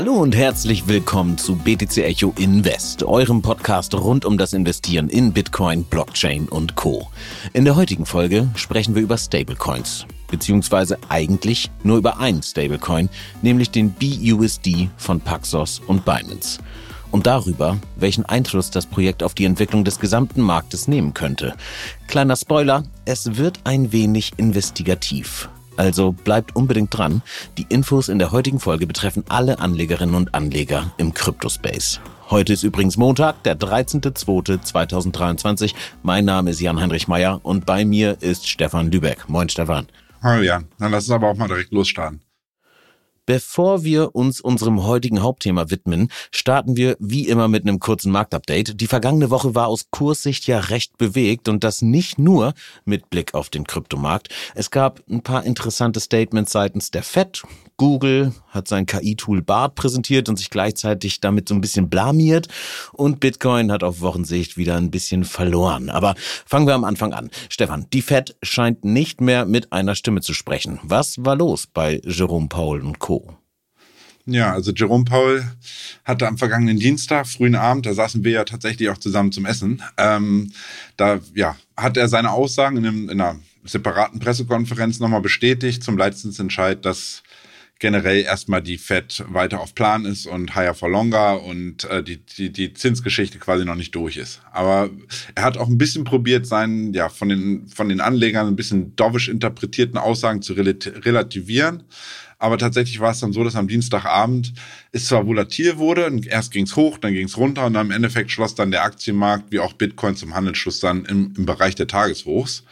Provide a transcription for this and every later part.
Hallo und herzlich willkommen zu BTC Echo Invest, eurem Podcast rund um das Investieren in Bitcoin, Blockchain und Co. In der heutigen Folge sprechen wir über Stablecoins, beziehungsweise eigentlich nur über einen Stablecoin, nämlich den BUSD von Paxos und Binance. Und darüber, welchen Einfluss das Projekt auf die Entwicklung des gesamten Marktes nehmen könnte. Kleiner Spoiler, es wird ein wenig investigativ. Also bleibt unbedingt dran. Die Infos in der heutigen Folge betreffen alle Anlegerinnen und Anleger im Kryptospace. Heute ist übrigens Montag, der 13.02.2023. Mein Name ist Jan-Heinrich Meyer und bei mir ist Stefan Lübeck. Moin Stefan. Hallo Jan, dann lass uns aber auch mal direkt losstarten. Bevor wir uns unserem heutigen Hauptthema widmen, starten wir wie immer mit einem kurzen Marktupdate. Die vergangene Woche war aus Kurssicht ja recht bewegt und das nicht nur mit Blick auf den Kryptomarkt. Es gab ein paar interessante Statements seitens der Fed. Google hat sein KI-Tool BART präsentiert und sich gleichzeitig damit so ein bisschen blamiert. Und Bitcoin hat auf Wochensicht wieder ein bisschen verloren. Aber fangen wir am Anfang an. Stefan, die Fed scheint nicht mehr mit einer Stimme zu sprechen. Was war los bei Jerome Powell und Co.? Ja, also Jerome Powell hatte am vergangenen Dienstag, frühen Abend, da saßen wir ja tatsächlich auch zusammen zum Essen, ähm, da ja, hat er seine Aussagen in, einem, in einer separaten Pressekonferenz nochmal bestätigt zum Leitzinsentscheid, dass generell erstmal die Fed weiter auf Plan ist und higher for longer und äh, die, die, die Zinsgeschichte quasi noch nicht durch ist. Aber er hat auch ein bisschen probiert, seinen, ja, von den, von den Anlegern ein bisschen dovish interpretierten Aussagen zu relativieren. Aber tatsächlich war es dann so, dass am Dienstagabend es zwar volatil wurde, erst ging es hoch, dann ging es runter und am Endeffekt schloss dann der Aktienmarkt wie auch Bitcoin zum Handelsschluss dann im, im Bereich der Tageshochs.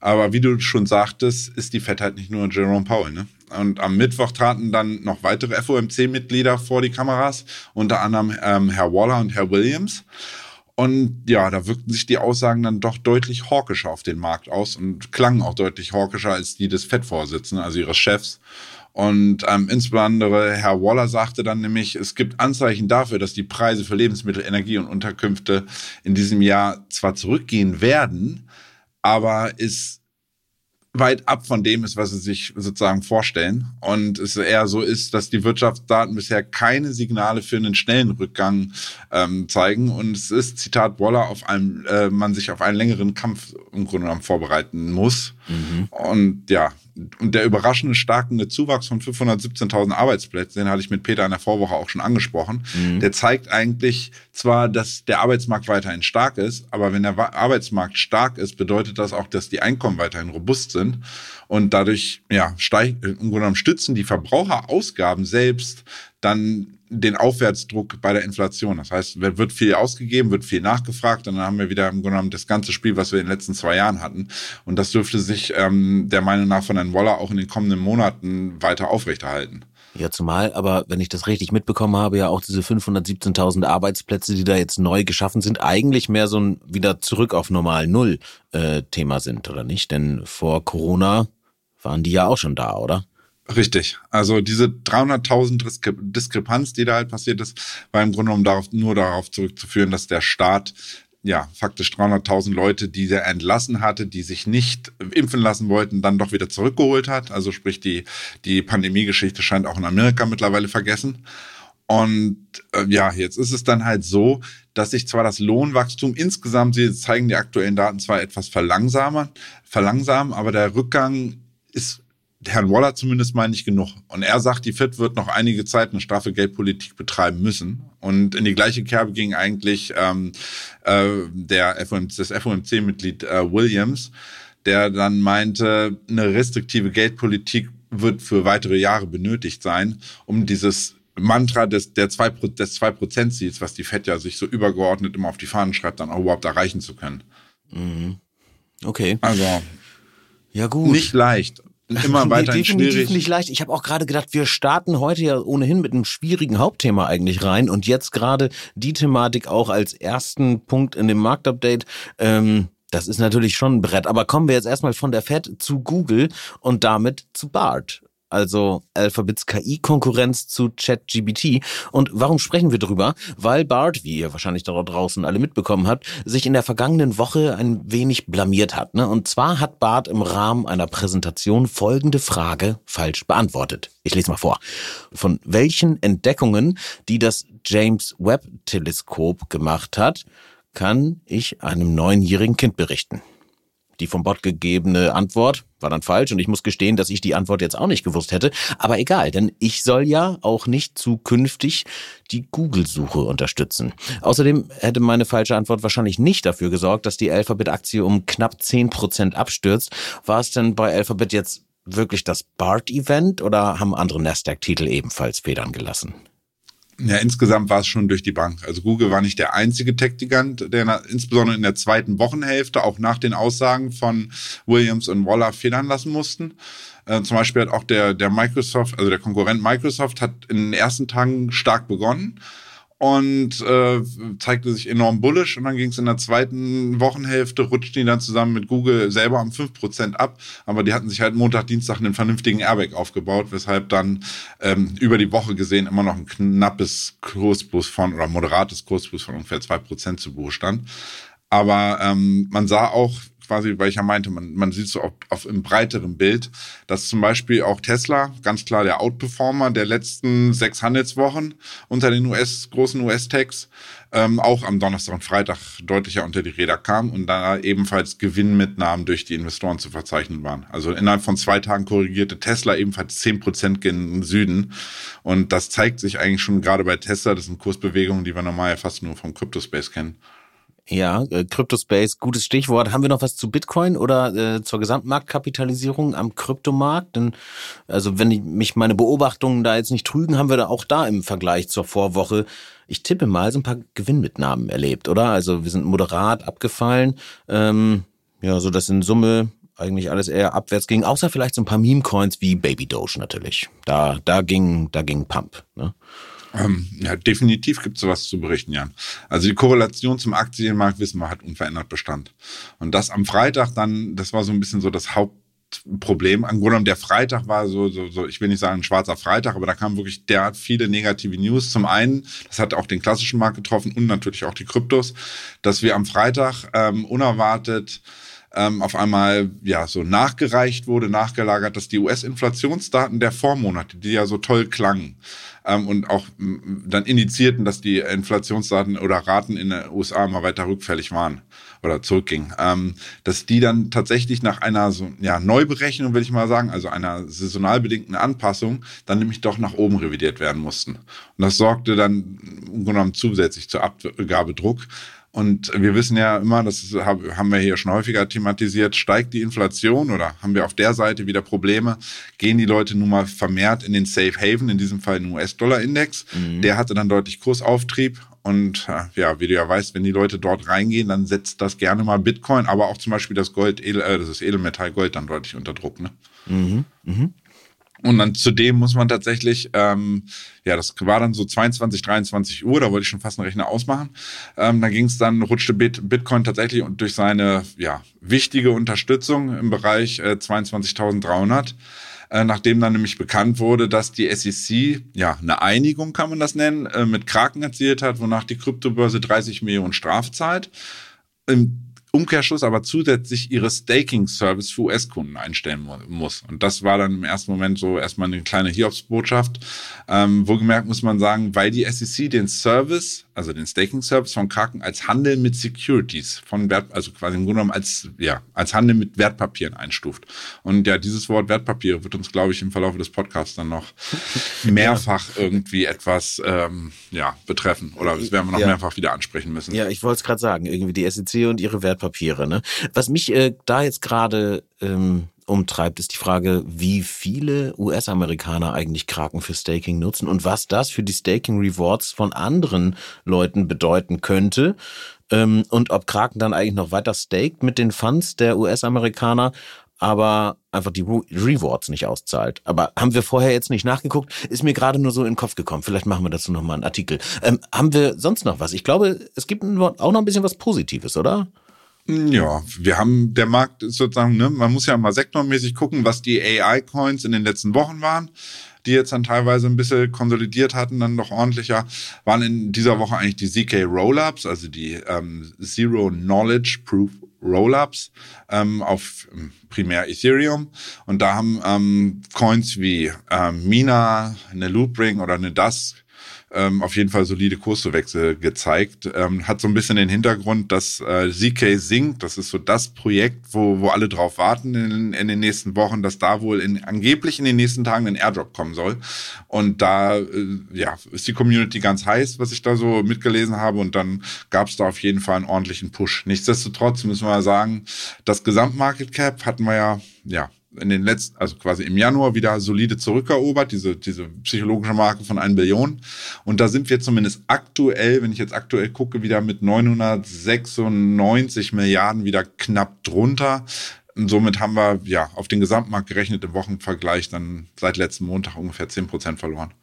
Aber wie du schon sagtest, ist die Fed halt nicht nur Jerome Powell. Ne? Und am Mittwoch traten dann noch weitere FOMC-Mitglieder vor die Kameras, unter anderem ähm, Herr Waller und Herr Williams. Und ja, da wirkten sich die Aussagen dann doch deutlich hawkischer auf den Markt aus und klangen auch deutlich hawkischer als die des FED-Vorsitzenden, also ihres Chefs. Und ähm, insbesondere Herr Waller sagte dann nämlich, es gibt Anzeichen dafür, dass die Preise für Lebensmittel, Energie und Unterkünfte in diesem Jahr zwar zurückgehen werden, aber ist weit ab von dem ist, was sie sich sozusagen vorstellen. Und es eher so ist, dass die Wirtschaftsdaten bisher keine Signale für einen schnellen Rückgang ähm, zeigen. Und es ist, Zitat Waller, auf einem, äh, man sich auf einen längeren Kampf im Grunde genommen vorbereiten muss. Mhm. Und ja, und der überraschende starke Zuwachs von 517.000 Arbeitsplätzen, den hatte ich mit Peter in der Vorwoche auch schon angesprochen, mhm. der zeigt eigentlich zwar, dass der Arbeitsmarkt weiterhin stark ist, aber wenn der Arbeitsmarkt stark ist, bedeutet das auch, dass die Einkommen weiterhin robust sind und dadurch ja, steigt, im Grunde genommen stützen die Verbraucherausgaben selbst dann den Aufwärtsdruck bei der Inflation. Das heißt, wird viel ausgegeben, wird viel nachgefragt und dann haben wir wieder im Grunde genommen das ganze Spiel, was wir in den letzten zwei Jahren hatten. Und das dürfte sich ähm, der Meinung nach von Herrn Woller auch in den kommenden Monaten weiter aufrechterhalten. Ja, zumal, aber wenn ich das richtig mitbekommen habe, ja auch diese 517.000 Arbeitsplätze, die da jetzt neu geschaffen sind, eigentlich mehr so ein wieder zurück auf normal Null äh, Thema sind, oder nicht? Denn vor Corona waren die ja auch schon da, oder? Richtig. Also diese 300.000 Diskrepanz, die da halt passiert ist, war im Grunde genommen darauf, nur darauf zurückzuführen, dass der Staat ja, faktisch 300.000 Leute, die er entlassen hatte, die sich nicht impfen lassen wollten, dann doch wieder zurückgeholt hat. Also sprich, die, die Pandemiegeschichte scheint auch in Amerika mittlerweile vergessen. Und äh, ja, jetzt ist es dann halt so, dass sich zwar das Lohnwachstum insgesamt, sie zeigen die aktuellen Daten zwar etwas verlangsamen, verlangsamen, aber der Rückgang ist Herrn Waller zumindest mal nicht genug. Und er sagt, die FIT wird noch einige Zeit eine straffe Geldpolitik betreiben müssen. Und in die gleiche Kerbe ging eigentlich ähm, äh, der FOMC, das FOMC-Mitglied äh, Williams, der dann meinte, eine restriktive Geldpolitik wird für weitere Jahre benötigt sein, um dieses Mantra des, der zwei, des zwei Prozent Ziels, was die FED ja sich so übergeordnet immer auf die Fahnen schreibt, dann auch überhaupt erreichen zu können. Mhm. Okay. Also. Ja, gut. Nicht leicht immer nee, weiter definitiv schwierig. nicht leicht. Ich habe auch gerade gedacht, wir starten heute ja ohnehin mit einem schwierigen Hauptthema eigentlich rein und jetzt gerade die Thematik auch als ersten Punkt in dem Marktupdate. Ähm, das ist natürlich schon ein Brett. Aber kommen wir jetzt erstmal von der Fed zu Google und damit zu BART. Also Alphabets KI-Konkurrenz zu ChatGBT. Und warum sprechen wir drüber? Weil Bart, wie ihr wahrscheinlich da draußen alle mitbekommen habt, sich in der vergangenen Woche ein wenig blamiert hat. Ne? Und zwar hat Bart im Rahmen einer Präsentation folgende Frage falsch beantwortet. Ich lese mal vor. Von welchen Entdeckungen, die das James Webb Teleskop gemacht hat, kann ich einem neunjährigen Kind berichten? Die vom Bot gegebene Antwort war dann falsch und ich muss gestehen, dass ich die Antwort jetzt auch nicht gewusst hätte. Aber egal, denn ich soll ja auch nicht zukünftig die Google-Suche unterstützen. Außerdem hätte meine falsche Antwort wahrscheinlich nicht dafür gesorgt, dass die Alphabet-Aktie um knapp zehn Prozent abstürzt. War es denn bei Alphabet jetzt wirklich das BART-Event oder haben andere Nasdaq-Titel ebenfalls Federn gelassen? Ja, insgesamt war es schon durch die Bank. Also Google war nicht der einzige Tech-Gigant, der insbesondere in der zweiten Wochenhälfte auch nach den Aussagen von Williams und Waller federn lassen mussten. Äh, zum Beispiel hat auch der, der Microsoft, also der Konkurrent Microsoft, hat in den ersten Tagen stark begonnen und äh, zeigte sich enorm bullish. Und dann ging es in der zweiten Wochenhälfte, rutschten die dann zusammen mit Google selber um 5% ab. Aber die hatten sich halt Montag, Dienstag einen vernünftigen Airbag aufgebaut, weshalb dann ähm, über die Woche gesehen immer noch ein knappes Kursbus von oder moderates Kursbus von ungefähr 2% zu Buche stand. Aber ähm, man sah auch, quasi, weil ich ja meinte, man, man sieht so auf, auf im breiteren Bild, dass zum Beispiel auch Tesla, ganz klar der Outperformer der letzten sechs Handelswochen unter den US, großen US-Techs, ähm, auch am Donnerstag und Freitag deutlicher unter die Räder kam und da ebenfalls Gewinnmitnahmen durch die Investoren zu verzeichnen waren. Also innerhalb von zwei Tagen korrigierte Tesla ebenfalls zehn Prozent gen Süden. Und das zeigt sich eigentlich schon gerade bei Tesla. Das sind Kursbewegungen, die wir normal fast nur vom Crypto-Space kennen. Ja, äh, Cryptospace, gutes Stichwort. Haben wir noch was zu Bitcoin oder äh, zur Gesamtmarktkapitalisierung am Kryptomarkt? Denn, also wenn ich, mich meine Beobachtungen da jetzt nicht trügen, haben wir da auch da im Vergleich zur Vorwoche, ich tippe mal, so ein paar Gewinnmitnahmen erlebt, oder? Also wir sind moderat abgefallen, ähm, ja, so dass in Summe eigentlich alles eher abwärts ging, außer vielleicht so ein paar Meme-Coins wie Baby Doge natürlich. Da, da ging, da ging Pump. Ne? Ähm, ja, definitiv gibt es sowas zu berichten, Jan. Also die Korrelation zum Aktienmarkt, wissen wir, hat unverändert Bestand. Und das am Freitag dann, das war so ein bisschen so das Hauptproblem. Im Grunde der Freitag war so, so, so, ich will nicht sagen ein schwarzer Freitag, aber da kamen wirklich derart viele negative News. Zum einen, das hat auch den klassischen Markt getroffen und natürlich auch die Kryptos, dass wir am Freitag ähm, unerwartet ähm, auf einmal ja so nachgereicht wurde, nachgelagert, dass die US-Inflationsdaten der Vormonate, die ja so toll klangen ähm, und auch dann indizierten, dass die Inflationsdaten oder Raten in den USA mal weiter rückfällig waren oder zurückgingen, ähm, dass die dann tatsächlich nach einer so ja Neuberechnung, will ich mal sagen, also einer saisonal bedingten Anpassung, dann nämlich doch nach oben revidiert werden mussten. Und das sorgte dann im zusätzlich zur Abgabedruck. Und wir wissen ja immer, das haben wir hier schon häufiger thematisiert, steigt die Inflation oder haben wir auf der Seite wieder Probleme, gehen die Leute nun mal vermehrt in den Safe Haven, in diesem Fall den US-Dollar-Index. Mhm. Der hatte dann deutlich Kursauftrieb. Und äh, ja, wie du ja weißt, wenn die Leute dort reingehen, dann setzt das gerne mal Bitcoin, aber auch zum Beispiel das Gold, äh, das ist Edelmetall Gold dann deutlich unter Druck. Ne? Mhm. Mhm. Und dann zudem muss man tatsächlich, ähm, ja, das war dann so 22, 23 Uhr, da wollte ich schon fast einen Rechner ausmachen. Ähm, da ging es dann, rutschte Bit, Bitcoin tatsächlich durch seine ja, wichtige Unterstützung im Bereich äh, 22.300 äh, nachdem dann nämlich bekannt wurde, dass die SEC, ja, eine Einigung kann man das nennen, äh, mit Kraken erzielt hat, wonach die Kryptobörse 30 Millionen Straf zahlt. Im Umkehrschluss aber zusätzlich ihre Staking-Service für US-Kunden einstellen muss. Und das war dann im ersten Moment so erstmal eine kleine Hiobsbotschaft. Ähm, wohlgemerkt muss man sagen, weil die SEC den Service, also den Staking-Service von Kraken als Handel mit Securities von Wert, also quasi im Grunde genommen als, ja, als Handel mit Wertpapieren einstuft. Und ja, dieses Wort Wertpapiere wird uns, glaube ich, im Verlauf des Podcasts dann noch mehrfach ja. irgendwie etwas, ähm, ja, betreffen. Oder das werden wir noch ja. mehrfach wieder ansprechen müssen. Ja, ich wollte es gerade sagen, irgendwie die SEC und ihre Wertpapiere Wertpapiere. Ne? Was mich äh, da jetzt gerade ähm, umtreibt, ist die Frage, wie viele US-Amerikaner eigentlich Kraken für Staking nutzen und was das für die Staking-Rewards von anderen Leuten bedeuten könnte. Ähm, und ob Kraken dann eigentlich noch weiter staked mit den Funds der US-Amerikaner, aber einfach die Rewards nicht auszahlt. Aber haben wir vorher jetzt nicht nachgeguckt, ist mir gerade nur so in den Kopf gekommen. Vielleicht machen wir dazu nochmal einen Artikel. Ähm, haben wir sonst noch was? Ich glaube, es gibt auch noch ein bisschen was Positives, oder? Ja, wir haben, der Markt ist sozusagen, ne, man muss ja mal sektormäßig gucken, was die AI-Coins in den letzten Wochen waren, die jetzt dann teilweise ein bisschen konsolidiert hatten, dann noch ordentlicher, waren in dieser Woche eigentlich die ZK Rollups, also die ähm, Zero Knowledge Proof Rollups ähm, auf ähm, primär Ethereum. Und da haben ähm, Coins wie ähm, Mina, eine Loopring oder eine Dusk ähm, auf jeden Fall solide Kurszuwechsel gezeigt. Ähm, hat so ein bisschen den Hintergrund, dass äh, ZK Sync, das ist so das Projekt, wo, wo alle drauf warten in, in den nächsten Wochen, dass da wohl in, angeblich in den nächsten Tagen ein Airdrop kommen soll. Und da äh, ja, ist die Community ganz heiß, was ich da so mitgelesen habe. Und dann gab es da auf jeden Fall einen ordentlichen Push. Nichtsdestotrotz müssen wir sagen, das Gesamtmarket Cap hatten wir ja, ja, in den letzten, also quasi im Januar wieder solide zurückerobert, diese, diese psychologische Marke von 1 Billion. Und da sind wir zumindest aktuell, wenn ich jetzt aktuell gucke, wieder mit 996 Milliarden wieder knapp drunter. Und somit haben wir ja auf den Gesamtmarkt gerechnet im Wochenvergleich dann seit letzten Montag ungefähr 10 Prozent verloren.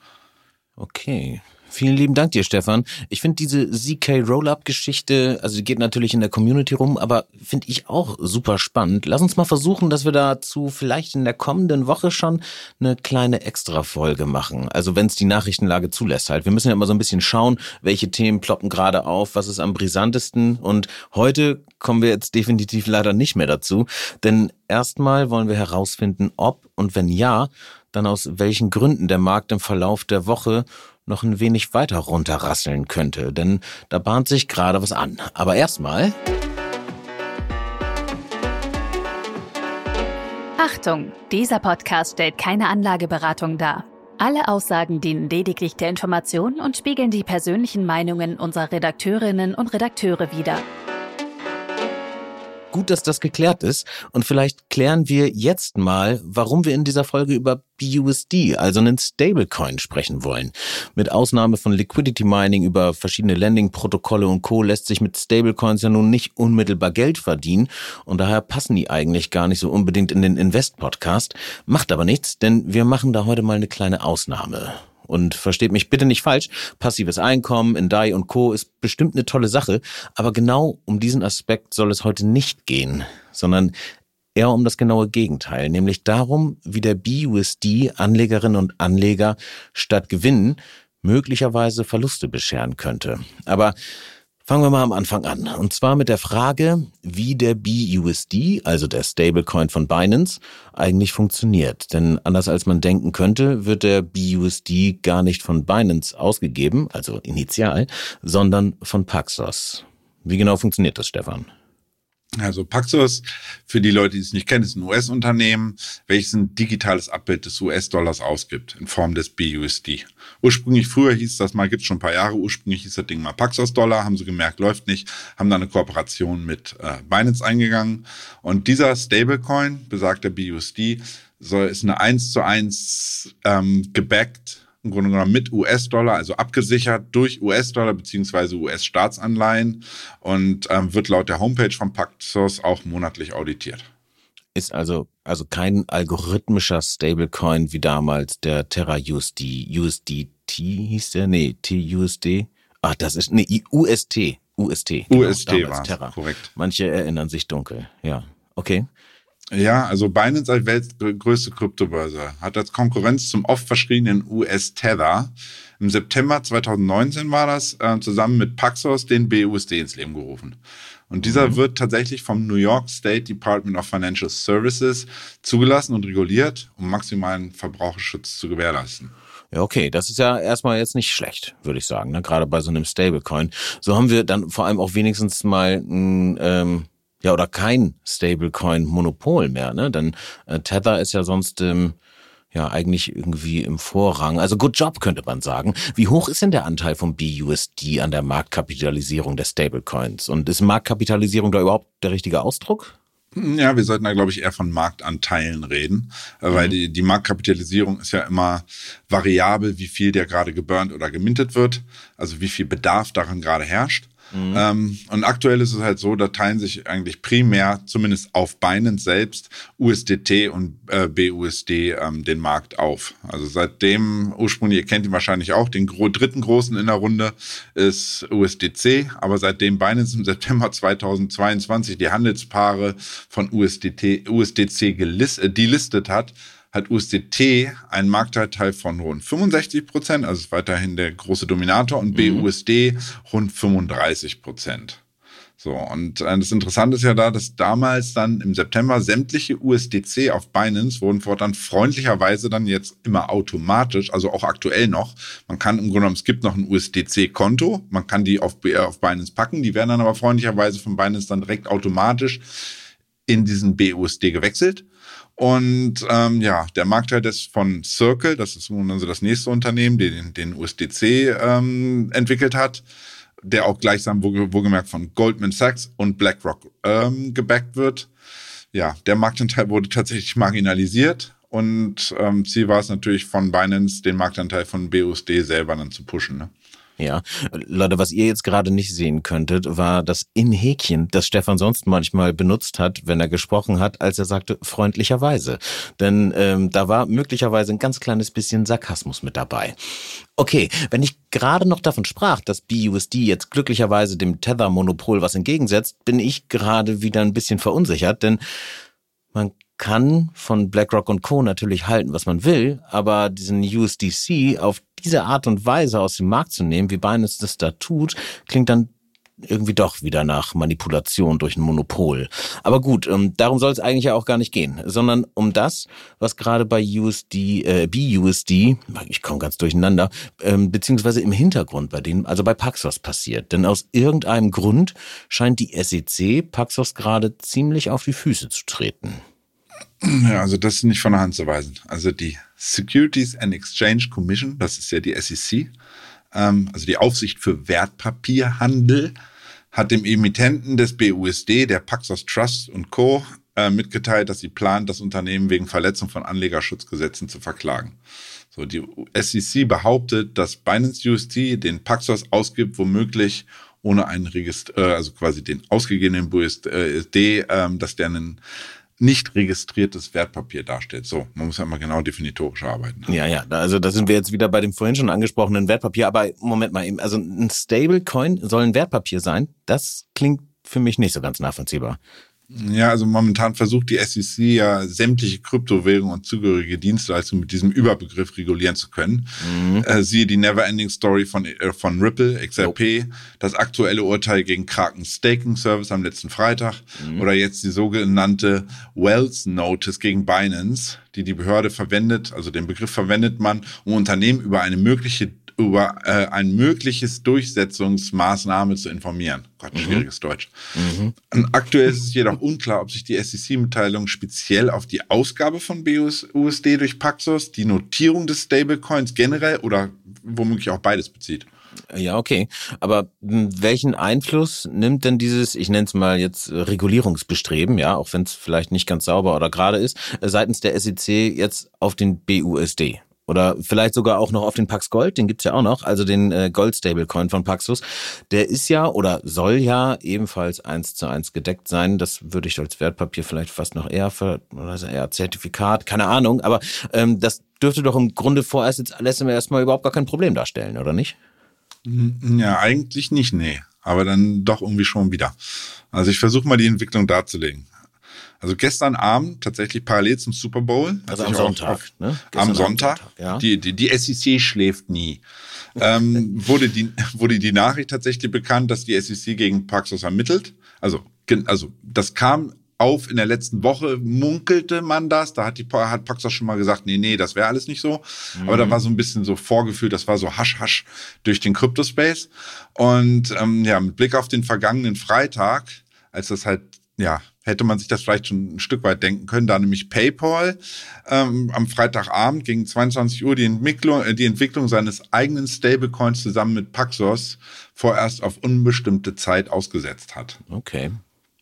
Okay, Vielen lieben Dank dir, Stefan. Ich finde diese ZK Roll-Up-Geschichte, also die geht natürlich in der Community rum, aber finde ich auch super spannend. Lass uns mal versuchen, dass wir dazu vielleicht in der kommenden Woche schon eine kleine Extra-Folge machen. Also wenn es die Nachrichtenlage zulässt halt. Wir müssen ja immer so ein bisschen schauen, welche Themen ploppen gerade auf, was ist am brisantesten. Und heute kommen wir jetzt definitiv leider nicht mehr dazu, denn erstmal wollen wir herausfinden, ob und wenn ja, dann aus welchen Gründen der Markt im Verlauf der Woche noch ein wenig weiter runterrasseln könnte, denn da bahnt sich gerade was an. Aber erstmal. Achtung, dieser Podcast stellt keine Anlageberatung dar. Alle Aussagen dienen lediglich der Information und spiegeln die persönlichen Meinungen unserer Redakteurinnen und Redakteure wider. Gut, dass das geklärt ist. Und vielleicht klären wir jetzt mal, warum wir in dieser Folge über BUSD, also einen Stablecoin, sprechen wollen. Mit Ausnahme von Liquidity Mining über verschiedene Lending-Protokolle und Co. lässt sich mit Stablecoins ja nun nicht unmittelbar Geld verdienen. Und daher passen die eigentlich gar nicht so unbedingt in den Invest-Podcast. Macht aber nichts, denn wir machen da heute mal eine kleine Ausnahme. Und versteht mich bitte nicht falsch, passives Einkommen in DAI und Co. ist bestimmt eine tolle Sache, aber genau um diesen Aspekt soll es heute nicht gehen, sondern eher um das genaue Gegenteil, nämlich darum, wie der BUSD Anlegerinnen und Anleger statt Gewinnen möglicherweise Verluste bescheren könnte. Aber Fangen wir mal am Anfang an. Und zwar mit der Frage, wie der BUSD, also der Stablecoin von Binance, eigentlich funktioniert. Denn anders als man denken könnte, wird der BUSD gar nicht von Binance ausgegeben, also initial, sondern von Paxos. Wie genau funktioniert das, Stefan? Also Paxos, für die Leute, die es nicht kennen, ist ein US-Unternehmen, welches ein digitales Abbild des US-Dollars ausgibt in Form des BUSD. Ursprünglich, früher hieß das mal, gibt es schon ein paar Jahre, ursprünglich hieß das Ding mal Paxos-Dollar, haben sie gemerkt, läuft nicht, haben dann eine Kooperation mit äh, Binance eingegangen. Und dieser Stablecoin, besagter BUSD, soll, ist eine 1 zu 1 ähm, gebackt im Grunde genommen mit US-Dollar, also abgesichert durch US-Dollar beziehungsweise US-Staatsanleihen und ähm, wird laut der Homepage von Paxos auch monatlich auditiert. Ist also, also kein algorithmischer Stablecoin wie damals der Terra USD, USDT hieß der? Nee, TUSD. Ach, das ist, nee, UST. UST. Genau, UST war Terra. korrekt. Manche erinnern sich dunkel, ja. Okay. Ja, also Binance als weltgrößte Kryptobörse hat als Konkurrenz zum oft verschriebenen US-Tether im September 2019 war das, äh, zusammen mit Paxos den BUSD ins Leben gerufen. Und dieser mhm. wird tatsächlich vom New York State Department of Financial Services zugelassen und reguliert, um maximalen Verbraucherschutz zu gewährleisten. Ja, okay, das ist ja erstmal jetzt nicht schlecht, würde ich sagen, ne? gerade bei so einem Stablecoin. So haben wir dann vor allem auch wenigstens mal ein ähm, ja, oder kein Stablecoin-Monopol mehr, ne? Denn äh, Tether ist ja sonst ähm, ja eigentlich irgendwie im Vorrang. Also good job, könnte man sagen. Wie hoch ist denn der Anteil vom BUSD an der Marktkapitalisierung der Stablecoins? Und ist Marktkapitalisierung da überhaupt der richtige Ausdruck? Ja, wir sollten da, glaube ich, eher von Marktanteilen reden, äh, mhm. weil die, die Marktkapitalisierung ist ja immer variabel, wie viel der gerade geburnt oder gemintet wird, also wie viel Bedarf daran gerade herrscht. Mhm. Ähm, und aktuell ist es halt so, da teilen sich eigentlich primär, zumindest auf Binance selbst, USDT und äh, BUSD ähm, den Markt auf. Also seitdem ursprünglich, ihr kennt ihn wahrscheinlich auch, den gro dritten großen in der Runde ist USDC, aber seitdem Binance im September 2022 die Handelspaare von USDT, USDC gelist, äh, delistet hat, hat USDT einen Marktanteil von rund 65 Prozent, also ist weiterhin der große Dominator, und mhm. BUSD rund 35 Prozent. So, und äh, das Interessante ist ja da, dass damals dann im September sämtliche USDC auf Binance wurden fortan freundlicherweise dann jetzt immer automatisch, also auch aktuell noch. Man kann im Grunde genommen, es gibt noch ein USDC-Konto, man kann die auf, äh, auf Binance packen, die werden dann aber freundlicherweise von Binance dann direkt automatisch in diesen BUSD gewechselt. Und ähm, ja, der Marktteil ist von Circle, das ist nun also das nächste Unternehmen, den den USDC ähm, entwickelt hat, der auch gleichsam wohlgemerkt von Goldman Sachs und BlackRock ähm, gebackt wird. Ja, der Marktanteil wurde tatsächlich marginalisiert und ähm, Ziel war es natürlich von Binance, den Marktanteil von BUSD selber dann zu pushen. Ne? Ja, Leute, was ihr jetzt gerade nicht sehen könntet, war das In-Häkchen, das Stefan sonst manchmal benutzt hat, wenn er gesprochen hat, als er sagte freundlicherweise. Denn ähm, da war möglicherweise ein ganz kleines bisschen Sarkasmus mit dabei. Okay, wenn ich gerade noch davon sprach, dass BUSD jetzt glücklicherweise dem Tether-Monopol was entgegensetzt, bin ich gerade wieder ein bisschen verunsichert, denn man kann von BlackRock und Co. natürlich halten, was man will, aber diesen USDC auf diese Art und Weise aus dem Markt zu nehmen, wie Binance das da tut, klingt dann irgendwie doch wieder nach Manipulation durch ein Monopol. Aber gut, ähm, darum soll es eigentlich ja auch gar nicht gehen, sondern um das, was gerade bei USD, äh, BUSD, ich komme ganz durcheinander, ähm, beziehungsweise im Hintergrund bei denen, also bei Paxos passiert. Denn aus irgendeinem Grund scheint die SEC Paxos gerade ziemlich auf die Füße zu treten. Ja, also das ist nicht von der Hand zu weisen. Also die Securities and Exchange Commission, das ist ja die SEC, ähm, also die Aufsicht für Wertpapierhandel, hat dem Emittenten des BUSD, der Paxos Trust und Co., äh, mitgeteilt, dass sie plant, das Unternehmen wegen Verletzung von Anlegerschutzgesetzen zu verklagen. So, die SEC behauptet, dass Binance USD den Paxos ausgibt, womöglich ohne einen Register, äh, also quasi den ausgegebenen BUSD, äh, dass der einen nicht registriertes Wertpapier darstellt. So, man muss ja immer genau definitorisch arbeiten. Ja, ja, also da sind wir jetzt wieder bei dem vorhin schon angesprochenen Wertpapier. Aber Moment mal, also ein Stablecoin soll ein Wertpapier sein? Das klingt für mich nicht so ganz nachvollziehbar. Ja, also momentan versucht die SEC ja sämtliche Kryptowährungen und zugehörige Dienstleistungen mit diesem Überbegriff regulieren zu können. Mhm. Äh, siehe die Neverending Story von, äh, von Ripple, XRP, jo. das aktuelle Urteil gegen Kraken Staking Service am letzten Freitag mhm. oder jetzt die sogenannte Wells Notice gegen Binance, die die Behörde verwendet, also den Begriff verwendet man, um Unternehmen über eine mögliche über äh, ein mögliches Durchsetzungsmaßnahme zu informieren. Gott, mhm. schwieriges Deutsch. Mhm. Aktuell ist es jedoch unklar, ob sich die SEC-Mitteilung speziell auf die Ausgabe von BUSD durch Paxos, die Notierung des Stablecoins generell oder womöglich auch beides bezieht. Ja, okay. Aber welchen Einfluss nimmt denn dieses, ich nenne es mal jetzt Regulierungsbestreben, ja, auch wenn es vielleicht nicht ganz sauber oder gerade ist, seitens der SEC jetzt auf den BUSD? Oder vielleicht sogar auch noch auf den Pax Gold, den gibt's ja auch noch, also den äh, Gold Stablecoin von Paxos. Der ist ja oder soll ja ebenfalls eins zu eins gedeckt sein. Das würde ich als Wertpapier vielleicht fast noch eher für, oder eher Zertifikat, keine Ahnung. Aber ähm, das dürfte doch im Grunde vorerst jetzt alles erstmal überhaupt gar kein Problem darstellen, oder nicht? Ja, eigentlich nicht, nee. Aber dann doch irgendwie schon wieder. Also ich versuche mal die Entwicklung darzulegen. Also gestern Abend, tatsächlich parallel zum Super Bowl. Also am Sonntag. Auf, ne? Am Sonntag. Sonntag ja. die, die, die SEC schläft nie. ähm, wurde, die, wurde die Nachricht tatsächlich bekannt, dass die SEC gegen Paxos ermittelt. Also, also das kam auf in der letzten Woche munkelte man das. Da hat die hat Paxos schon mal gesagt, nee, nee, das wäre alles nicht so. Mhm. Aber da war so ein bisschen so vorgefühlt, das war so hasch hasch durch den Cryptospace. Und ähm, ja, mit Blick auf den vergangenen Freitag, als das halt ja hätte man sich das vielleicht schon ein Stück weit denken können, da nämlich PayPal ähm, am Freitagabend gegen 22 Uhr die Entwicklung, äh, die Entwicklung seines eigenen Stablecoins zusammen mit Paxos vorerst auf unbestimmte Zeit ausgesetzt hat. Okay.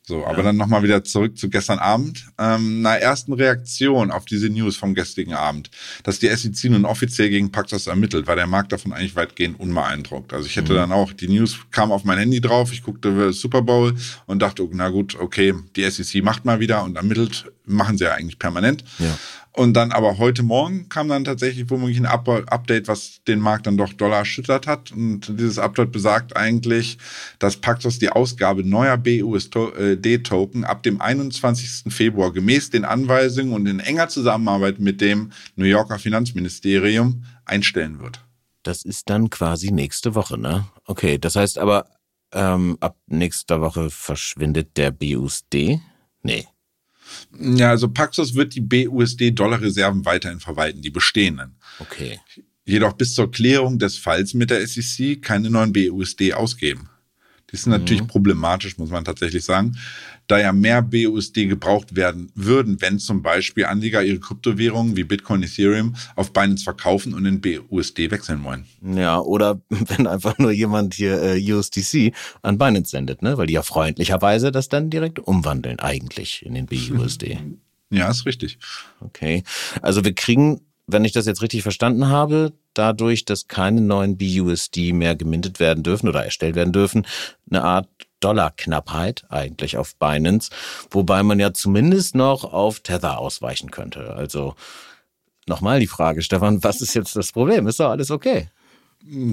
So, aber ja. dann nochmal wieder zurück zu gestern Abend. Ähm, na, ersten Reaktion auf diese News vom gestrigen Abend, dass die SEC nun offiziell gegen Paxos ermittelt, war der Markt davon eigentlich weitgehend unbeeindruckt. Also ich hätte mhm. dann auch, die News kam auf mein Handy drauf, ich guckte Super Bowl und dachte, na gut, okay, die SEC macht mal wieder und ermittelt, machen sie ja eigentlich permanent. Ja. Und dann aber heute Morgen kam dann tatsächlich womöglich ein Update, was den Markt dann doch Dollar erschüttert hat. Und dieses Update besagt eigentlich, dass Paxos die Ausgabe neuer BUSD-Token ab dem 21. Februar gemäß den Anweisungen und in enger Zusammenarbeit mit dem New Yorker Finanzministerium einstellen wird. Das ist dann quasi nächste Woche, ne? Okay, das heißt aber, ähm, ab nächster Woche verschwindet der BUSD? Nee. Ja, also Paxos wird die BUSD-Dollar-Reserven weiterhin verwalten, die bestehenden. Okay. Jedoch bis zur Klärung des Falls mit der SEC keine neuen BUSD ausgeben. Sind natürlich mhm. problematisch, muss man tatsächlich sagen, da ja mehr BUSD gebraucht werden würden, wenn zum Beispiel Anleger ihre Kryptowährungen wie Bitcoin, Ethereum auf Binance verkaufen und in BUSD wechseln wollen. Ja, oder wenn einfach nur jemand hier äh, USDC an Binance sendet, ne? weil die ja freundlicherweise das dann direkt umwandeln eigentlich in den BUSD. Ja, ist richtig. Okay, also wir kriegen wenn ich das jetzt richtig verstanden habe, dadurch, dass keine neuen BUSD mehr gemintet werden dürfen oder erstellt werden dürfen, eine Art Dollarknappheit eigentlich auf Binance, wobei man ja zumindest noch auf Tether ausweichen könnte. Also nochmal die Frage, Stefan, was ist jetzt das Problem? Ist doch alles okay?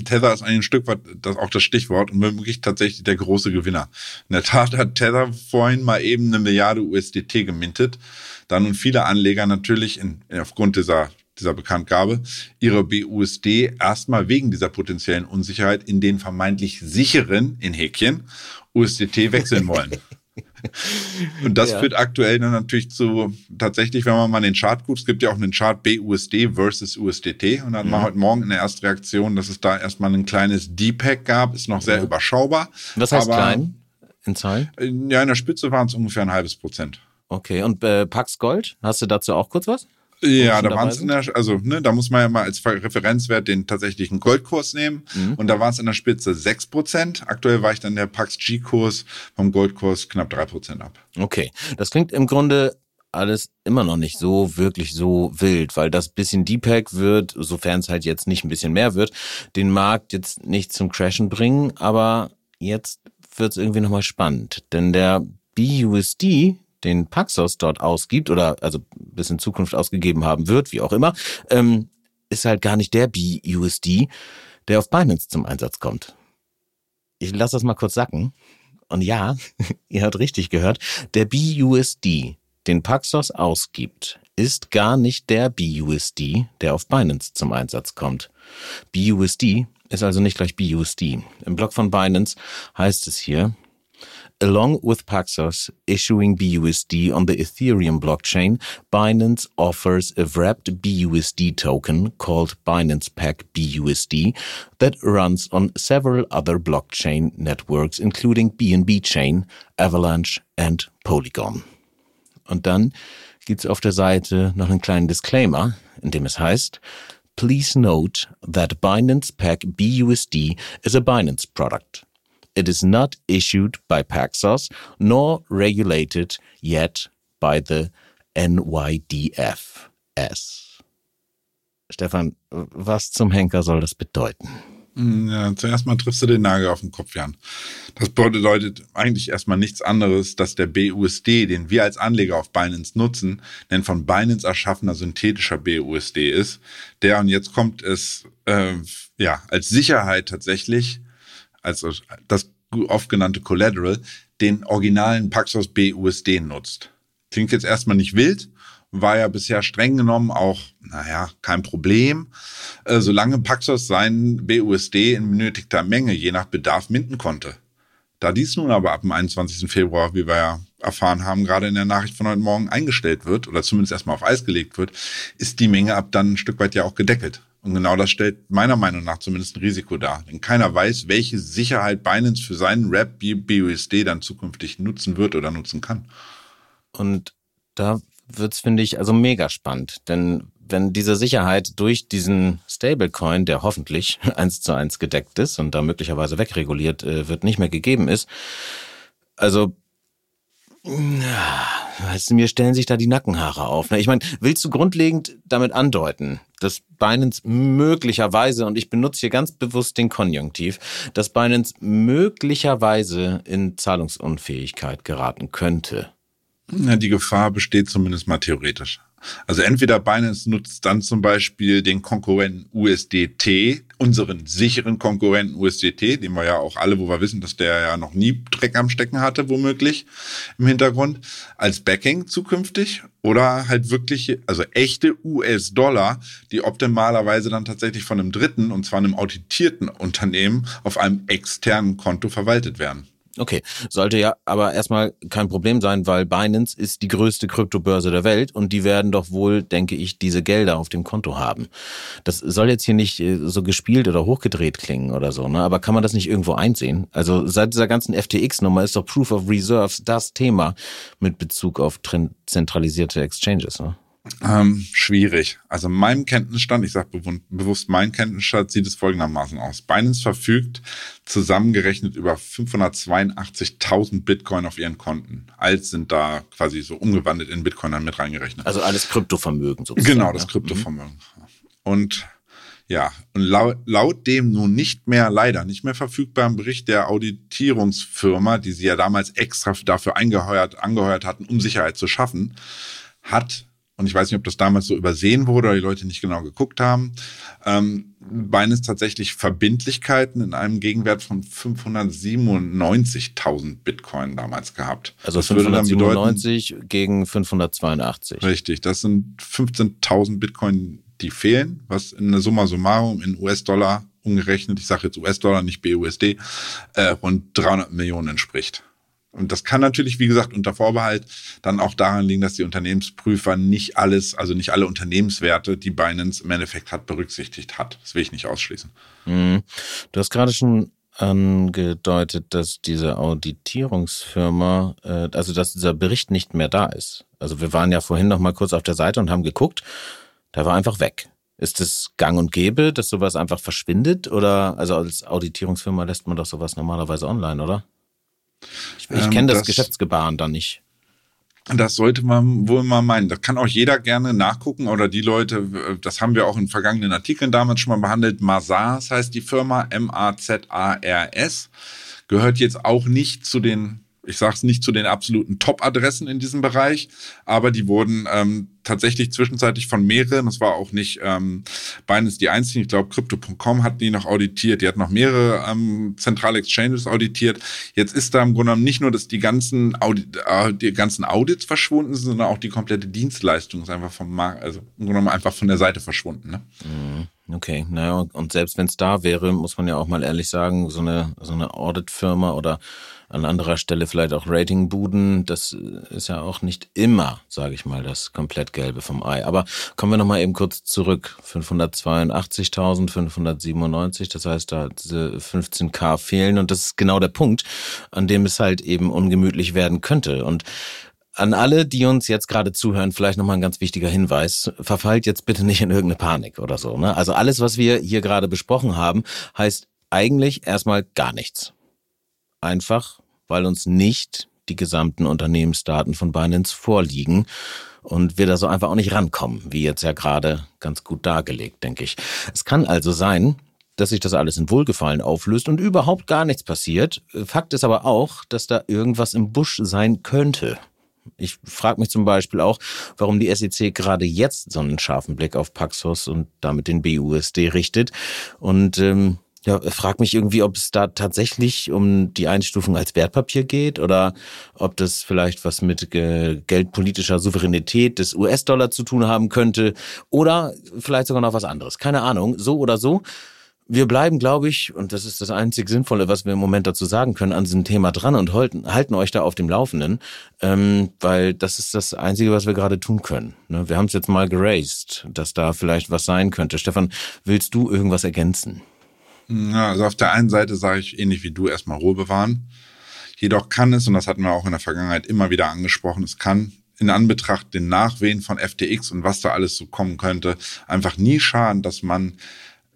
Tether ist ein Stück weit das auch das Stichwort und wirklich tatsächlich der große Gewinner. In der Tat hat Tether vorhin mal eben eine Milliarde USDT gemintet, da nun viele Anleger natürlich in, aufgrund dieser dieser Bekanntgabe, ihre BUSD erstmal wegen dieser potenziellen Unsicherheit in den vermeintlich sicheren, in Häkchen, USDT wechseln wollen. Und das ja. führt aktuell dann natürlich zu, tatsächlich, wenn man mal den Chart guckt, es gibt ja auch einen Chart BUSD versus USDT. Und dann mhm. war heute Morgen in der ersten Reaktion, dass es da erstmal ein kleines D-Pack gab, ist noch sehr ja. überschaubar. Was heißt aber, klein in Zahlen? Ja, in der Spitze waren es ungefähr ein halbes Prozent. Okay, und äh, Pax Gold, hast du dazu auch kurz was? Ja, da waren es in der, also ne, da muss man ja mal als Referenzwert den tatsächlichen Goldkurs nehmen. Mhm. Und da war es in der Spitze 6%. Aktuell weicht dann der Pax G-Kurs vom Goldkurs knapp 3% ab. Okay. Das klingt im Grunde alles immer noch nicht so wirklich so wild, weil das bisschen Deepak wird, sofern es halt jetzt nicht ein bisschen mehr wird, den Markt jetzt nicht zum Crashen bringen, aber jetzt wird es irgendwie nochmal spannend, denn der BUSD, den Paxos dort ausgibt oder also bis in Zukunft ausgegeben haben wird, wie auch immer, ähm, ist halt gar nicht der BUSD, der auf Binance zum Einsatz kommt. Ich lasse das mal kurz sacken. Und ja, ihr habt richtig gehört, der BUSD, den Paxos ausgibt, ist gar nicht der BUSD, der auf Binance zum Einsatz kommt. BUSD ist also nicht gleich BUSD. Im Blog von Binance heißt es hier, Along with Paxos issuing BUSD on the Ethereum blockchain, Binance offers a wrapped BUSD token called Binance Pack BUSD that runs on several other blockchain networks, including BNB Chain, Avalanche and Polygon. Und dann gibt's auf der Seite noch einen kleinen Disclaimer, in dem es heißt, Please note that Binance Pack BUSD is a Binance product. It is not issued by Paxos nor regulated yet by the NYDFS. Stefan, was zum Henker soll das bedeuten? Ja, zuerst mal triffst du den Nagel auf den Kopf, Jan. Das bedeutet eigentlich erstmal nichts anderes, dass der BUSD, den wir als Anleger auf Binance nutzen, ein von Binance erschaffener synthetischer BUSD ist, der, und jetzt kommt es, äh, ja, als Sicherheit tatsächlich also das oft genannte Collateral, den originalen Paxos BUSD nutzt. Klingt jetzt erstmal nicht wild, war ja bisher streng genommen auch, naja, kein Problem, äh, solange Paxos seinen BUSD in benötigter Menge je nach Bedarf minden konnte. Da dies nun aber ab dem 21. Februar, wie wir ja erfahren haben, gerade in der Nachricht von heute Morgen eingestellt wird oder zumindest erstmal auf Eis gelegt wird, ist die Menge ab dann ein Stück weit ja auch gedeckelt. Und genau das stellt meiner Meinung nach zumindest ein Risiko dar. Denn keiner weiß, welche Sicherheit Binance für seinen Rap BUSD dann zukünftig nutzen wird oder nutzen kann. Und da wird's, finde ich, also mega spannend. Denn wenn diese Sicherheit durch diesen Stablecoin, der hoffentlich eins zu eins gedeckt ist und da möglicherweise wegreguliert äh, wird, nicht mehr gegeben ist, also mir stellen sich da die Nackenhaare auf. Ne? Ich meine, willst du grundlegend damit andeuten, dass Binance möglicherweise, und ich benutze hier ganz bewusst den Konjunktiv, dass Binance möglicherweise in Zahlungsunfähigkeit geraten könnte? Ja, die Gefahr besteht zumindest mal theoretisch. Also entweder Binance nutzt dann zum Beispiel den Konkurrenten USDT, unseren sicheren Konkurrenten USDT, den wir ja auch alle, wo wir wissen, dass der ja noch nie Dreck am Stecken hatte, womöglich im Hintergrund, als Backing zukünftig oder halt wirklich, also echte US-Dollar, die optimalerweise dann tatsächlich von einem dritten, und zwar einem auditierten Unternehmen auf einem externen Konto verwaltet werden. Okay, sollte ja aber erstmal kein Problem sein, weil Binance ist die größte Kryptobörse der Welt und die werden doch wohl, denke ich, diese Gelder auf dem Konto haben. Das soll jetzt hier nicht äh, so gespielt oder hochgedreht klingen oder so, ne? Aber kann man das nicht irgendwo einsehen? Also seit dieser ganzen FTX-Nummer ist doch Proof of Reserves das Thema mit Bezug auf zentralisierte Exchanges, ne? Ähm, schwierig. Also meinem Kenntnisstand, ich sage bewusst mein Kenntnisstand, sieht es folgendermaßen aus. Binance verfügt zusammengerechnet über 582.000 Bitcoin auf ihren Konten. Als sind da quasi so umgewandelt in Bitcoin dann mit reingerechnet. Also alles Kryptovermögen sozusagen. Genau, das Kryptovermögen. Mhm. Und ja, und laut, laut dem nun nicht mehr, leider nicht mehr verfügbaren Bericht der Auditierungsfirma, die sie ja damals extra dafür angeheuert hatten, um Sicherheit zu schaffen, hat und ich weiß nicht, ob das damals so übersehen wurde oder die Leute nicht genau geguckt haben, ähm, Binance tatsächlich Verbindlichkeiten in einem Gegenwert von 597.000 Bitcoin damals gehabt. Also das 597 bedeuten, gegen 582. Richtig, das sind 15.000 Bitcoin, die fehlen, was in der Summa summarum in US-Dollar umgerechnet, ich sage jetzt US-Dollar, nicht BUSD, äh, rund 300 Millionen entspricht. Und das kann natürlich, wie gesagt, unter Vorbehalt dann auch daran liegen, dass die Unternehmensprüfer nicht alles, also nicht alle Unternehmenswerte, die Binance im Endeffekt hat, berücksichtigt hat. Das will ich nicht ausschließen. Mhm. Du hast gerade schon angedeutet, dass diese Auditierungsfirma, äh, also dass dieser Bericht nicht mehr da ist. Also wir waren ja vorhin noch mal kurz auf der Seite und haben geguckt, der war einfach weg. Ist es gang und gäbe, dass sowas einfach verschwindet? Oder also als Auditierungsfirma lässt man doch sowas normalerweise online, oder? Ich, ich kenne das, ähm, das Geschäftsgebaren da nicht. Das sollte man wohl mal meinen. Da kann auch jeder gerne nachgucken oder die Leute, das haben wir auch in vergangenen Artikeln damals schon mal behandelt. Mazars heißt die Firma, M-A-Z-A-R-S. Gehört jetzt auch nicht zu den ich sage es nicht zu den absoluten Top-Adressen in diesem Bereich, aber die wurden ähm, tatsächlich zwischenzeitlich von mehreren, das war auch nicht ähm, Binance die einzigen, ich glaube Crypto.com hat die noch auditiert, die hat noch mehrere ähm, zentrale Exchanges auditiert. Jetzt ist da im Grunde genommen nicht nur, dass die ganzen, Audit, äh, die ganzen Audits verschwunden sind, sondern auch die komplette Dienstleistung ist einfach vom Markt, also im Grunde genommen einfach von der Seite verschwunden. Ne? Mhm. Okay, naja, und selbst wenn es da wäre, muss man ja auch mal ehrlich sagen, so eine, so eine Audit-Firma oder an anderer Stelle vielleicht auch Ratingbuden. Das ist ja auch nicht immer, sage ich mal, das komplett Gelbe vom Ei. Aber kommen wir nochmal eben kurz zurück. 582.597, das heißt, da diese 15k fehlen. Und das ist genau der Punkt, an dem es halt eben ungemütlich werden könnte. Und an alle, die uns jetzt gerade zuhören, vielleicht nochmal ein ganz wichtiger Hinweis. Verfallt jetzt bitte nicht in irgendeine Panik oder so. Ne? Also alles, was wir hier gerade besprochen haben, heißt eigentlich erstmal gar nichts. Einfach weil uns nicht die gesamten Unternehmensdaten von Binance vorliegen und wir da so einfach auch nicht rankommen, wie jetzt ja gerade ganz gut dargelegt, denke ich. Es kann also sein, dass sich das alles in Wohlgefallen auflöst und überhaupt gar nichts passiert. Fakt ist aber auch, dass da irgendwas im Busch sein könnte. Ich frage mich zum Beispiel auch, warum die SEC gerade jetzt so einen scharfen Blick auf Paxos und damit den BUSD richtet. Und ähm, ja, frag mich irgendwie, ob es da tatsächlich um die Einstufung als Wertpapier geht oder ob das vielleicht was mit geldpolitischer Souveränität des US-Dollar zu tun haben könnte oder vielleicht sogar noch was anderes. Keine Ahnung, so oder so. Wir bleiben, glaube ich, und das ist das einzig Sinnvolle, was wir im Moment dazu sagen können, an diesem Thema dran und halten, halten euch da auf dem Laufenden, ähm, weil das ist das Einzige, was wir gerade tun können. Ne? Wir haben es jetzt mal geraced, dass da vielleicht was sein könnte. Stefan, willst du irgendwas ergänzen? Ja, also auf der einen Seite sage ich ähnlich wie du erstmal Ruhe bewahren. Jedoch kann es, und das hatten wir auch in der Vergangenheit immer wieder angesprochen, es kann in Anbetracht den Nachwehen von FTX und was da alles so kommen könnte, einfach nie schaden, dass man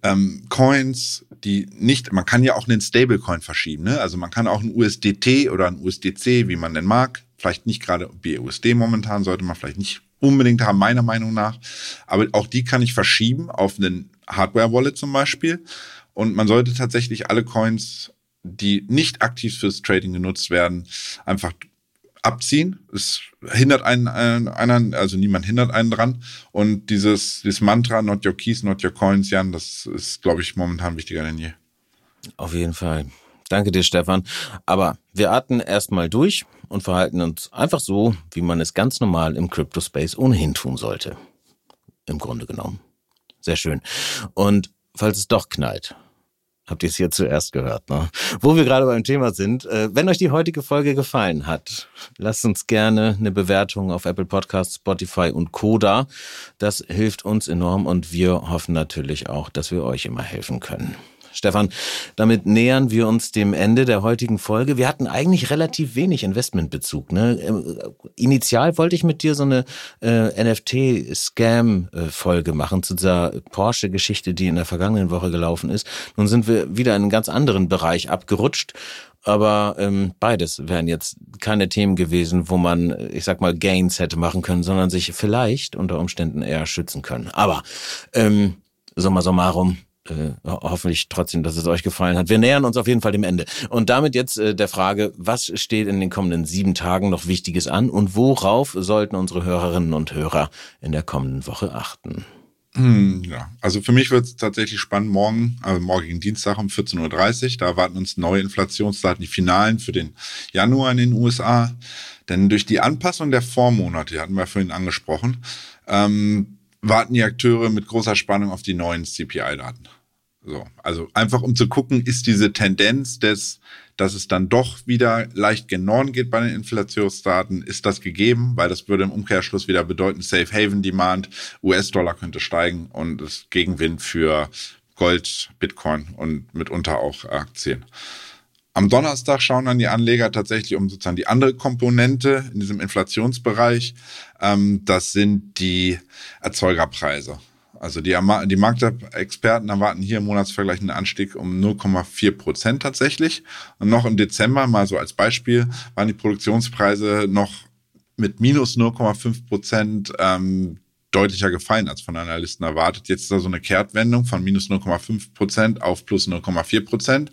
ähm, Coins, die nicht, man kann ja auch einen Stablecoin verschieben, ne? Also man kann auch ein USDT oder ein USDC, wie man denn mag, Vielleicht nicht gerade BUSD momentan, sollte man vielleicht nicht unbedingt haben, meiner Meinung nach. Aber auch die kann ich verschieben auf einen Hardware-Wallet zum Beispiel. Und man sollte tatsächlich alle Coins, die nicht aktiv fürs Trading genutzt werden, einfach abziehen. Es hindert einen, einen, also niemand hindert einen dran. Und dieses, dieses Mantra, not your keys, not your coins, Jan, das ist, glaube ich, momentan wichtiger denn je. Auf jeden Fall. Danke dir, Stefan. Aber wir atmen erstmal durch und verhalten uns einfach so, wie man es ganz normal im Crypto Space ohnehin tun sollte. Im Grunde genommen. Sehr schön. Und falls es doch knallt, habt ihr es hier zuerst gehört, ne? Wo wir gerade beim Thema sind, äh, wenn euch die heutige Folge gefallen hat, lasst uns gerne eine Bewertung auf Apple Podcasts, Spotify und Koda. Das hilft uns enorm und wir hoffen natürlich auch, dass wir euch immer helfen können. Stefan, damit nähern wir uns dem Ende der heutigen Folge. Wir hatten eigentlich relativ wenig Investmentbezug. Ne? Ähm, initial wollte ich mit dir so eine äh, NFT-Scam-Folge machen zu dieser Porsche-Geschichte, die in der vergangenen Woche gelaufen ist. Nun sind wir wieder in einen ganz anderen Bereich abgerutscht. Aber ähm, beides wären jetzt keine Themen gewesen, wo man, ich sag mal, Gains hätte machen können, sondern sich vielleicht unter Umständen eher schützen können. Aber ähm, summa summarum, äh, hoffentlich trotzdem, dass es euch gefallen hat. Wir nähern uns auf jeden Fall dem Ende. Und damit jetzt äh, der Frage, was steht in den kommenden sieben Tagen noch Wichtiges an und worauf sollten unsere Hörerinnen und Hörer in der kommenden Woche achten? Hm, ja, also für mich wird es tatsächlich spannend morgen, also morgigen Dienstag um 14.30 Uhr. Da erwarten uns neue Inflationsdaten, die Finalen für den Januar in den USA. Denn durch die Anpassung der Vormonate, die hatten wir vorhin angesprochen, ähm, warten die Akteure mit großer Spannung auf die neuen CPI-Daten. So, also einfach um zu gucken, ist diese Tendenz des, dass es dann doch wieder leicht gen geht bei den Inflationsdaten, ist das gegeben, weil das würde im Umkehrschluss wieder bedeuten, Safe Haven Demand, US-Dollar könnte steigen und es Gegenwind für Gold, Bitcoin und mitunter auch Aktien. Am Donnerstag schauen dann die Anleger tatsächlich um sozusagen die andere Komponente in diesem Inflationsbereich. Ähm, das sind die Erzeugerpreise. Also die, die Marktexperten erwarten hier im Monatsvergleich einen Anstieg um 0,4 Prozent tatsächlich. Und noch im Dezember, mal so als Beispiel, waren die Produktionspreise noch mit minus 0,5 Prozent ähm, deutlicher gefallen als von Analysten erwartet. Jetzt ist da so eine Kehrtwendung von minus 0,5 Prozent auf plus 0,4 Prozent.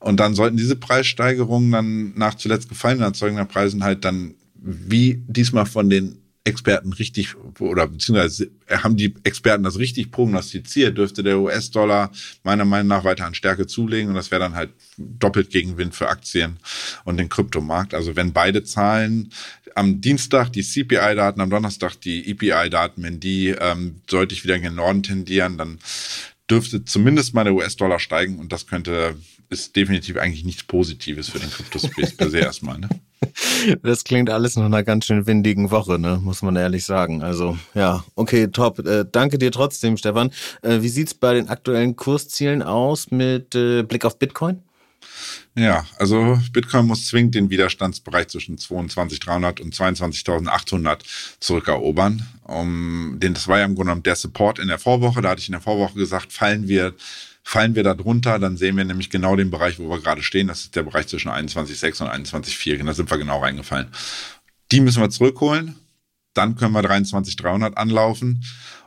Und dann sollten diese Preissteigerungen dann nach zuletzt gefallenen Erzeugerpreisen halt dann wie diesmal von den Experten richtig oder beziehungsweise haben die Experten das richtig prognostiziert, dürfte der US-Dollar meiner Meinung nach weiter an Stärke zulegen und das wäre dann halt doppelt Gegenwind für Aktien und den Kryptomarkt. Also wenn beide Zahlen am Dienstag die CPI-Daten, am Donnerstag die EPI-Daten, wenn die ähm, deutlich wieder in den Norden tendieren, dann dürfte zumindest mal der US-Dollar steigen und das könnte ist definitiv eigentlich nichts Positives für den Kryptospace per se erstmal. Ne? Das klingt alles nach einer ganz schön windigen Woche, ne? muss man ehrlich sagen. Also ja, okay, top. Äh, danke dir trotzdem, Stefan. Äh, wie sieht's bei den aktuellen Kurszielen aus mit äh, Blick auf Bitcoin? Ja, also Bitcoin muss zwingend den Widerstandsbereich zwischen 22.300 und 22.800 zurückerobern. Um, den, das war ja im Grunde genommen der Support in der Vorwoche. Da hatte ich in der Vorwoche gesagt, fallen wir Fallen wir da drunter, dann sehen wir nämlich genau den Bereich, wo wir gerade stehen. Das ist der Bereich zwischen 21,6 und 21,4. Da sind wir genau reingefallen. Die müssen wir zurückholen. Dann können wir 23,300 anlaufen.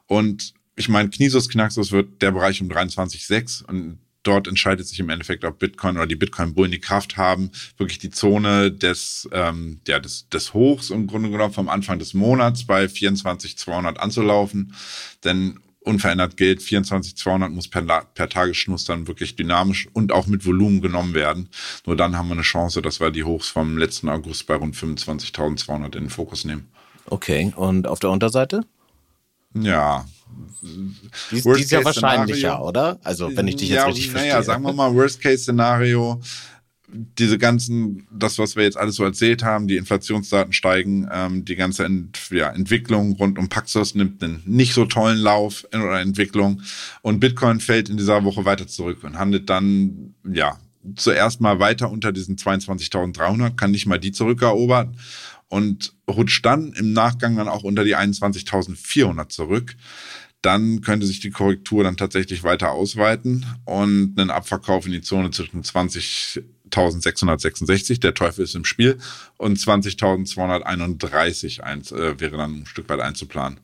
Und ich meine, Knisus Knaxus wird der Bereich um 23,6 und dort entscheidet sich im Endeffekt, ob Bitcoin oder die Bitcoin-Bullen die Kraft haben, wirklich die Zone des, ähm, ja, des, des Hochs im Grunde genommen vom Anfang des Monats bei 24.200 anzulaufen. Denn unverändert gilt, 24.200 muss per, per Tagesschluss dann wirklich dynamisch und auch mit Volumen genommen werden. Nur dann haben wir eine Chance, dass wir die Hochs vom letzten August bei rund 25.200 in den Fokus nehmen. Okay, und auf der Unterseite? Ja. Die, die ist ja wahrscheinlicher, oder? Also, wenn ich dich jetzt ja, richtig verstehe. Naja, sagen wir mal, Worst-Case-Szenario diese ganzen, das, was wir jetzt alles so erzählt haben, die Inflationsdaten steigen, ähm, die ganze Ent, ja, Entwicklung rund um Paxos nimmt einen nicht so tollen Lauf in, oder Entwicklung. Und Bitcoin fällt in dieser Woche weiter zurück und handelt dann, ja, zuerst mal weiter unter diesen 22.300, kann nicht mal die zurückerobern und rutscht dann im Nachgang dann auch unter die 21.400 zurück. Dann könnte sich die Korrektur dann tatsächlich weiter ausweiten und einen Abverkauf in die Zone zwischen 20 20.666, der Teufel ist im Spiel, und 20.231 eins, äh, wäre dann ein Stück weit einzuplanen.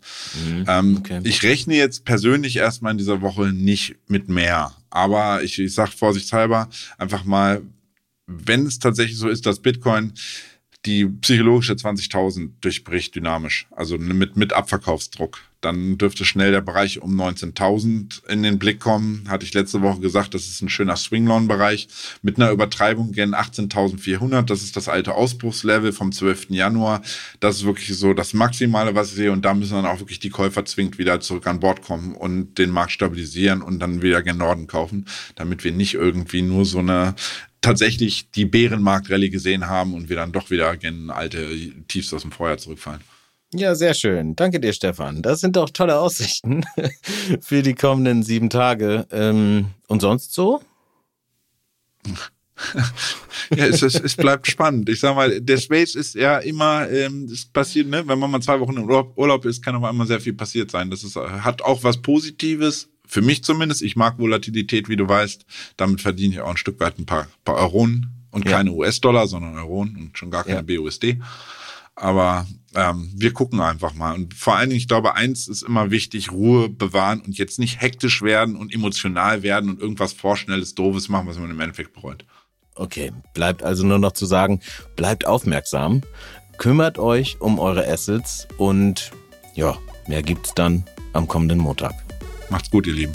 Mhm, ähm, okay. Ich rechne jetzt persönlich erstmal in dieser Woche nicht mit mehr, aber ich, ich sage vorsichtshalber einfach mal, wenn es tatsächlich so ist, dass Bitcoin die psychologische 20.000 durchbricht dynamisch, also mit, mit Abverkaufsdruck. Dann dürfte schnell der Bereich um 19.000 in den Blick kommen. Hatte ich letzte Woche gesagt, das ist ein schöner Swinglon-Bereich mit einer Übertreibung gen 18.400. Das ist das alte Ausbruchslevel vom 12. Januar. Das ist wirklich so das Maximale, was ich sehe. Und da müssen dann auch wirklich die Käufer zwingend wieder zurück an Bord kommen und den Markt stabilisieren und dann wieder gen Norden kaufen, damit wir nicht irgendwie nur so eine tatsächlich die Bärenmarkt-Rallye gesehen haben und wir dann doch wieder gen alte Tiefs aus dem Vorjahr zurückfallen. Ja, sehr schön. Danke dir, Stefan. Das sind doch tolle Aussichten für die kommenden sieben Tage. Ähm, und sonst so? ja, es, es, es bleibt spannend. Ich sag mal, der Space ist ja immer, ähm, es passiert, ne, wenn man mal zwei Wochen im Urlaub, Urlaub ist, kann aber immer sehr viel passiert sein. Das ist, hat auch was Positives, für mich zumindest, ich mag Volatilität, wie du weißt. Damit verdiene ich auch ein Stück weit ein paar, paar Euronen und ja. keine US-Dollar, sondern Euronen und schon gar keine ja. BUSD. Aber ähm, wir gucken einfach mal. Und vor allen Dingen, ich glaube, eins ist immer wichtig, Ruhe bewahren und jetzt nicht hektisch werden und emotional werden und irgendwas vorschnelles, doofes machen, was man im Endeffekt bereut. Okay, bleibt also nur noch zu sagen, bleibt aufmerksam, kümmert euch um eure Assets und ja, mehr gibt's dann am kommenden Montag. Macht's gut, ihr Lieben.